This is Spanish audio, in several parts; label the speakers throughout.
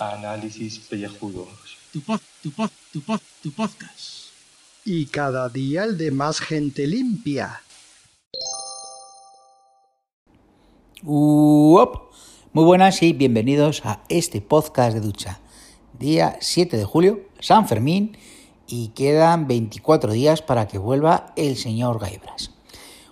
Speaker 1: Análisis pellejudos.
Speaker 2: Tu pod, tu pod, tu pod, tu podcast.
Speaker 3: Y cada día el de más gente limpia.
Speaker 4: Uop. Muy buenas y bienvenidos a este podcast de ducha. Día 7 de julio, San Fermín, y quedan 24 días para que vuelva el señor Gaibras.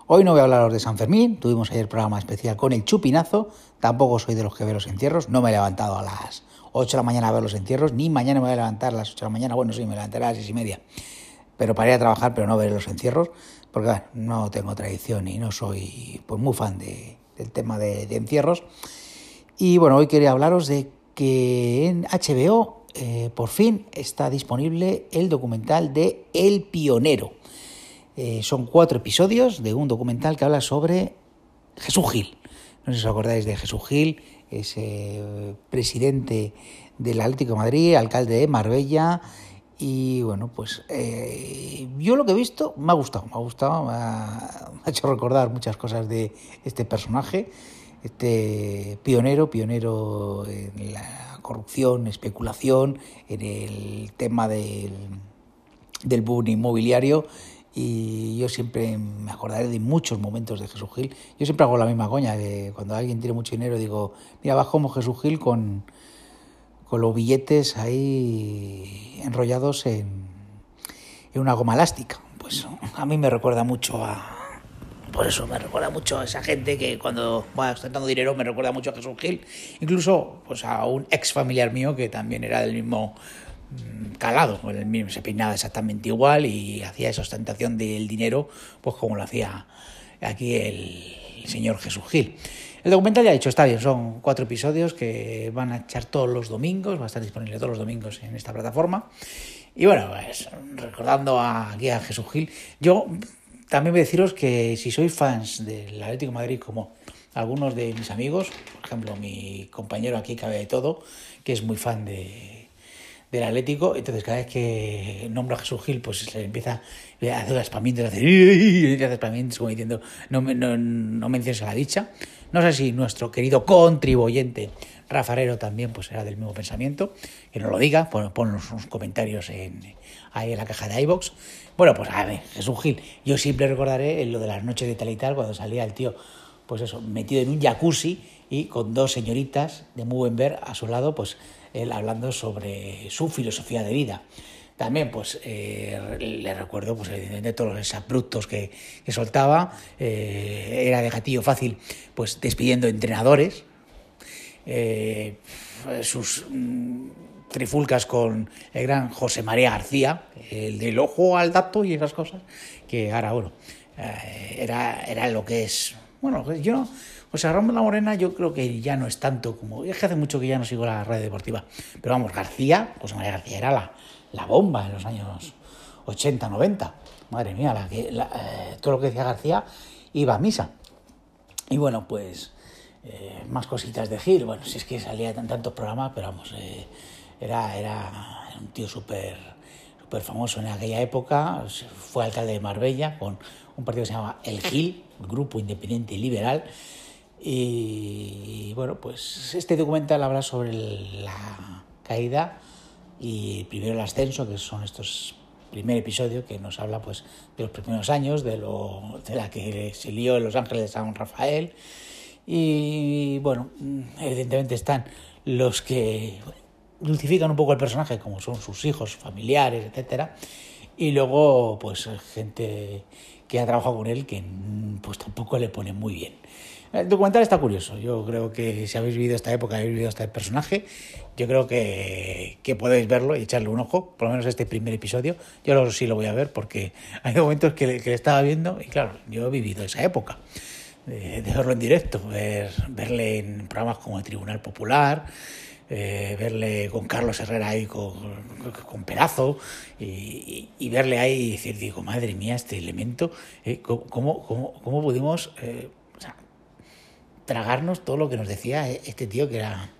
Speaker 4: Hoy no voy a hablaros de San Fermín, tuvimos ayer programa especial con el chupinazo, tampoco soy de los que ve los entierros, no me he levantado a las 8 de la mañana a ver los entierros, ni mañana me voy a levantar a las 8 de la mañana, bueno, sí, me levantaré a las 6 y media, pero para ir a trabajar, pero no ver los entierros, porque no tengo tradición y no soy pues, muy fan de, del tema de, de, encierros. Y bueno, hoy quería hablaros de que en HBO eh, por fin está disponible el documental de El Pionero. Eh, son cuatro episodios de un documental que habla sobre Jesús Gil. No sé si os acordáis de Jesús Gil, ese presidente del Atlético de Madrid, alcalde de Marbella. Y bueno, pues eh, yo lo que he visto me ha gustado, me ha gustado, me ha, me ha hecho recordar muchas cosas de este personaje, este pionero, pionero en la corrupción, especulación, en el tema del, del boom inmobiliario y yo siempre me acordaré de muchos momentos de Jesús Gil. Yo siempre hago la misma coña, que cuando alguien tiene mucho dinero digo, mira, vas como Jesús Gil con, con los billetes ahí enrollados en, en una goma elástica. Pues a mí me recuerda mucho a... Por eso me recuerda mucho a esa gente que cuando va ostentando dinero me recuerda mucho a Jesús Gil. Incluso pues a un ex familiar mío que también era del mismo calado, el mismo se peinaba exactamente igual y hacía esa ostentación del dinero, pues como lo hacía aquí el, señor Jesús Gil. El documental ya ha dicho, está bien, son cuatro episodios que van a echar todos los domingos, va a estar disponible todos los domingos en esta plataforma. Y bueno, pues recordando aquí a Jesús Gil, yo también voy a deciros que si sois fans del Atlético de Madrid como algunos de mis amigos, por ejemplo mi compañero aquí cabe de todo, que es muy fan de, del Atlético, entonces cada vez que nombra a Jesús Gil, pues se le empieza a hacer espamientos, hace espamientos como diciendo, no, no, no menciones a la dicha. No sé si nuestro querido contribuyente Rafarero también pues era del mismo pensamiento, que nos lo diga, pon, pon unos comentarios en, ahí en la caja de iBox. Bueno, pues a ver, Jesús Gil, yo siempre recordaré lo de las noches de tal y tal, cuando salía el tío, pues eso, metido en un jacuzzi y con dos señoritas de muy buen ver a su lado, pues él hablando sobre su filosofía de vida. También, pues, eh, le recuerdo, pues, evidentemente, todos los abruptos que, que soltaba. Eh, era de gatillo fácil, pues, despidiendo entrenadores. Eh, sus mm, trifulcas con el gran José María García, el del ojo al dato y esas cosas, que ahora, bueno, era, era lo que es. Bueno, yo no o sea, Ramón La Morena yo creo que ya no es tanto como... Es que hace mucho que ya no sigo la red deportiva. Pero vamos, García, José María García era la, la bomba en los años 80, 90. Madre mía, eh, todo lo que decía García iba a misa. Y bueno, pues eh, más cositas de Gil. Bueno, si es que salía en tantos programas, pero vamos, eh, era, era un tío súper súper famoso en aquella época. Fue alcalde de Marbella con un partido que se llamaba El Gil, Grupo Independiente Liberal. Y bueno, pues este documental habla sobre la caída y primero el ascenso, que son estos primer episodio que nos habla pues de los primeros años, de lo de la que se lió en Los Ángeles de San Rafael. Y bueno, evidentemente están los que dulcifican un poco el personaje, como son sus hijos, familiares, etcétera. Y luego, pues gente que ha trabajado con él que pues tampoco le pone muy bien. El documental está curioso. Yo creo que si habéis vivido esta época, habéis vivido este personaje, yo creo que, que podéis verlo y echarle un ojo, por lo menos este primer episodio. Yo lo, sí lo voy a ver porque hay momentos que, que le estaba viendo y claro, yo he vivido esa época. De, de verlo en directo, ver, verle en programas como el Tribunal Popular, eh, verle con Carlos Herrera ahí con, con Perazo y, y, verle ahí y decir, digo, madre mía, este elemento, eh, ¿cómo, cómo, cómo pudimos eh, tragarnos todo lo que nos decía este tío que era,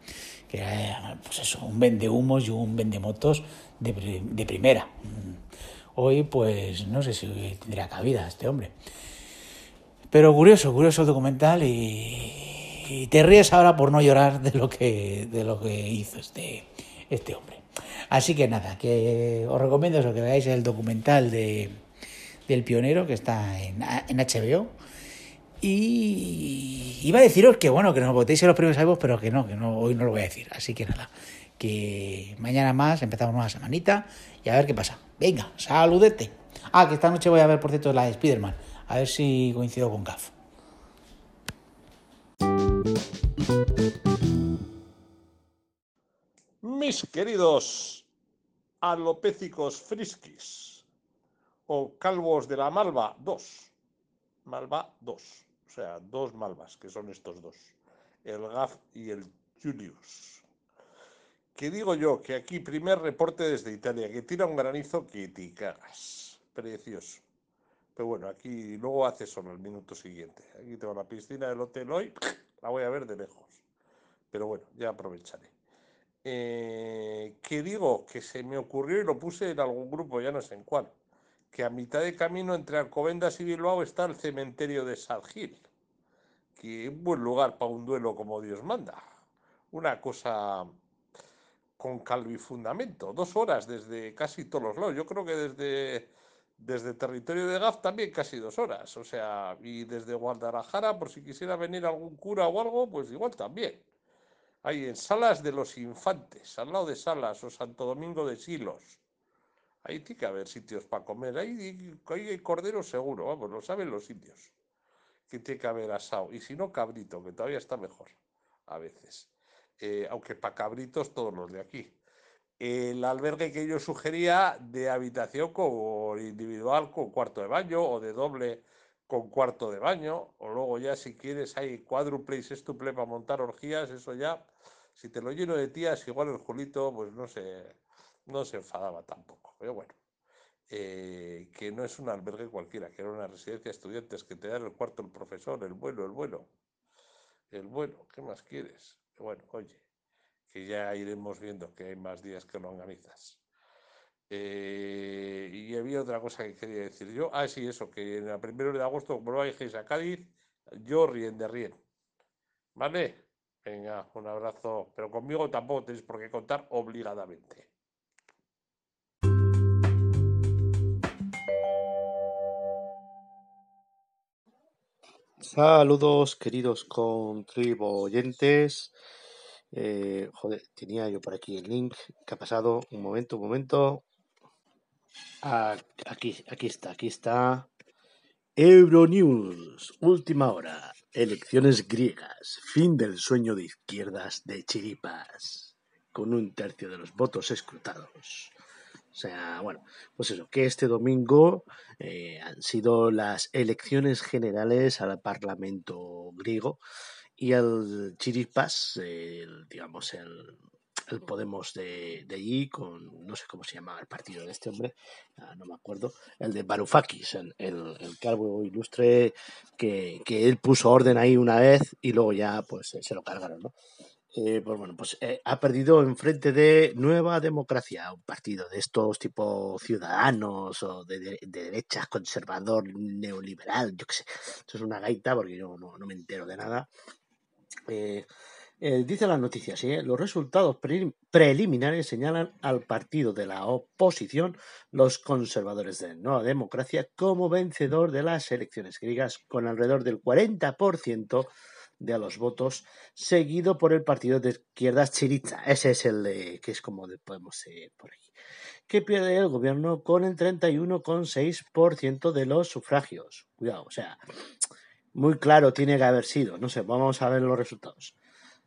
Speaker 4: que era pues eso, un vendehumos y un vendemotos de, de primera. Hoy, pues, no sé si tendría cabida este hombre. Pero curioso, curioso el documental y, y te ríes ahora por no llorar de lo que, de lo que hizo este, este hombre. Así que nada, que os recomiendo eso, que veáis el documental de, del pionero que está en, en HBO. Y iba a deciros que bueno, que nos votéis en los premios iVoox, pero que no, que no, hoy no lo voy a decir. Así que nada, que mañana más empezamos una semanita y a ver qué pasa. Venga, saludete. Ah, que esta noche voy a ver, por cierto, la de Spider-Man. A ver si coincido con Gaf.
Speaker 5: Mis queridos alopécicos friskis o calvos de la Malva 2. Malva 2. O sea, dos malvas, que son estos dos. El Gaf y el Julius. Que digo yo que aquí primer reporte desde Italia, que tira un granizo que te cagas. Precioso. Pero bueno, aquí luego hace solo el minuto siguiente. Aquí tengo la piscina del hotel hoy, la voy a ver de lejos. Pero bueno, ya aprovecharé. Eh, que digo que se me ocurrió y lo puse en algún grupo, ya no sé en cuál, que a mitad de camino entre Alcobendas y Bilbao está el cementerio de Sargil, que es un buen lugar para un duelo como Dios manda. Una cosa con calvo y fundamento. Dos horas desde casi todos los lados. Yo creo que desde, desde territorio de Gaf también casi dos horas. O sea, y desde Guadalajara, por si quisiera venir algún cura o algo, pues igual también. Ahí en Salas de los Infantes, al lado de Salas o Santo Domingo de Silos. Ahí tiene que haber sitios para comer. Ahí, hay cordero seguro, vamos, lo saben los sitios. Que tiene que haber asado. Y si no, cabrito, que todavía está mejor a veces. Eh, aunque para cabritos todos los de aquí. El albergue que yo sugería de habitación con individual con cuarto de baño o de doble con cuarto de baño, o luego ya si quieres hay cuádruple y sextuple para montar orgías, eso ya, si te lo lleno de tías, igual el Julito, pues no se, no se enfadaba tampoco, pero bueno, eh, que no es un albergue cualquiera, que era una residencia de estudiantes que te dan el cuarto el profesor, el vuelo, el vuelo, el vuelo, ¿qué más quieres? Bueno, oye, que ya iremos viendo que hay más días que lo organizas. Eh, y había otra cosa que quería decir yo. Ah, sí, eso, que en el primero de agosto, como no vayáis a Cádiz, yo ríen de ríen. ¿Vale? Venga, un abrazo. Pero conmigo tampoco tenéis por qué contar obligadamente.
Speaker 6: Saludos, queridos contribuyentes. Eh, joder, tenía yo por aquí el link. ¿Qué ha pasado? Un momento, un momento. Aquí, aquí está, aquí está. Euronews, última hora. Elecciones griegas. Fin del sueño de izquierdas de Chiripas. Con un tercio de los votos escrutados. O sea, bueno, pues eso, que este domingo eh, han sido las elecciones generales al Parlamento griego y el Chiripas, el, digamos, el, el Podemos de, de, allí, con no sé cómo se llama el partido de este hombre, ah, no me acuerdo, el de Varoufakis, el, el, el calvo ilustre que, que, él puso orden ahí una vez y luego ya pues se lo cargaron, ¿no? Eh, pues bueno, pues eh, ha perdido en frente de Nueva Democracia, un partido de estos tipo ciudadanos o de, de, de derecha, conservador, neoliberal, yo qué sé. Esto es una gaita porque yo no, no me entero de nada. Eh, eh, dice la noticia, ¿sí? los resultados pre preliminares señalan al partido de la oposición, los conservadores de Nueva Democracia, como vencedor de las elecciones griegas con alrededor del 40% de los votos, seguido por el partido de izquierdas Chiriza. Ese es el de, que es como de Podemos eh, por aquí. Que pierde el gobierno con el 31,6% de los sufragios. Cuidado, o sea, muy claro tiene que haber sido. No sé, vamos a ver los resultados.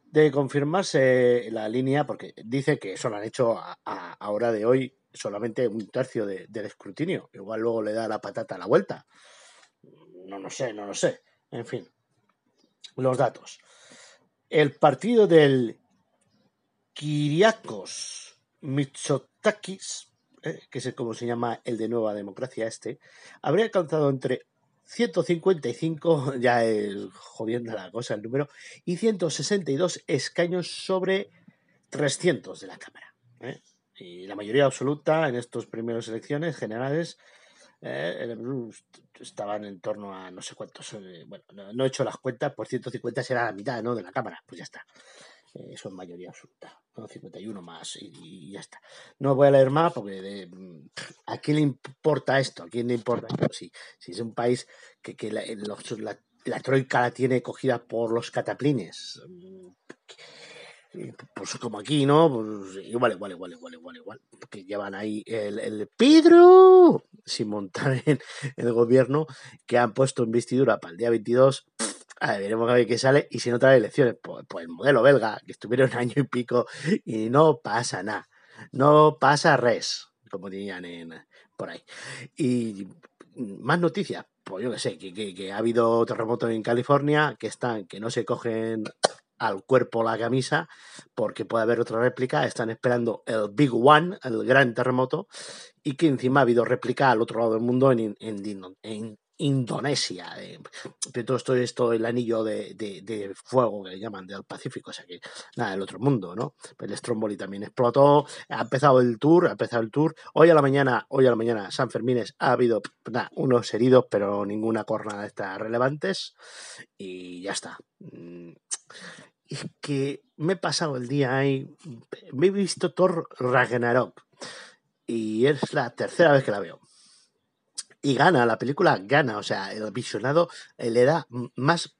Speaker 6: De confirmarse la línea, porque dice que eso lo han hecho a, a, a hora de hoy solamente un tercio de, del escrutinio. Igual luego le da la patata a la vuelta. No lo sé, no lo sé. En fin, los datos. El partido del Kiriakos Mitsotakis, eh, que es como se llama el de Nueva Democracia este, habría alcanzado entre 155, ya es jodiendo la cosa el número, y 162 escaños sobre 300 de la Cámara. ¿eh? Y la mayoría absoluta en estas primeras elecciones generales eh, estaban en torno a no sé cuántos. eh, bueno, no, no he hecho las cuentas, por 150 será la mitad ¿no? de la Cámara. Pues ya está. Eh, eso es mayoría absoluta. ¿no? 51 más y, y ya está. No voy a leer más porque de- ¿a quién le importa esto? ¿A quién le importa esto? Si, si es un país que, que la, los- la- la troika la tiene cogida por los cataplines. Y, Pues como aquí, ¿no? Pues igual, igual, igual, igual, igual, igual. Que llevan ahí el, el Pedro sin montar en el gobierno que han puesto investidura para el día 22. A ver, veremos a ver qué sale. Y si no trae elecciones, pues, pues el modelo belga, que estuvieron año y pico y no pasa nada. No pasa res, como dirían en, por ahí. Y más noticias, pues yo que sé, que ha habido terremotos en California, que están, que no se cogen al cuerpo la camisa, porque puede haber otra réplica, están esperando el Big One, el gran terremoto, y que encima ha habido réplica al otro lado del mundo en, en Indonesia. Pero todo esto es todo el anillo de, de- fuego que llaman del Pacífico, o sea que nada, el otro mundo, ¿no? El Stromboli también explotó, ha empezado el tour, ha empezado el tour. Hoy a la mañana, hoy a la mañana, San Fermines ha habido unos heridos, pero ninguna cornada estas relevantes. Y ya está. Mm, Es que me he pasado el día ahí, me he visto Thor Ragnarok. Y es la tercera vez que la veo. Y gana, la película gana, o sea, el visionado eh, le da más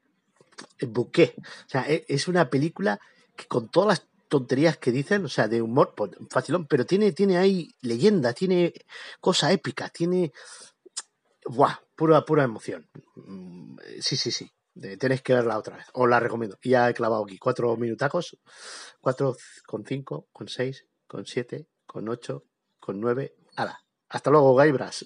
Speaker 6: buqué. O sea, e- es una película que con todas las tonterías que dicen, o sea, de humor, pues, facilón, pero tiene, tiene ahí leyenda, tiene cosa épica, tiene Buah, pura, pura emoción. Mm, Sí, sí, sí. De- tenéis que verla otra vez. Os la recomiendo. Y ya he clavado aquí cuatro minutacos. Cuatro con cinco, con seis, con siete, con ocho, con nueve. ¡Hala! Hasta luego, Gaibras.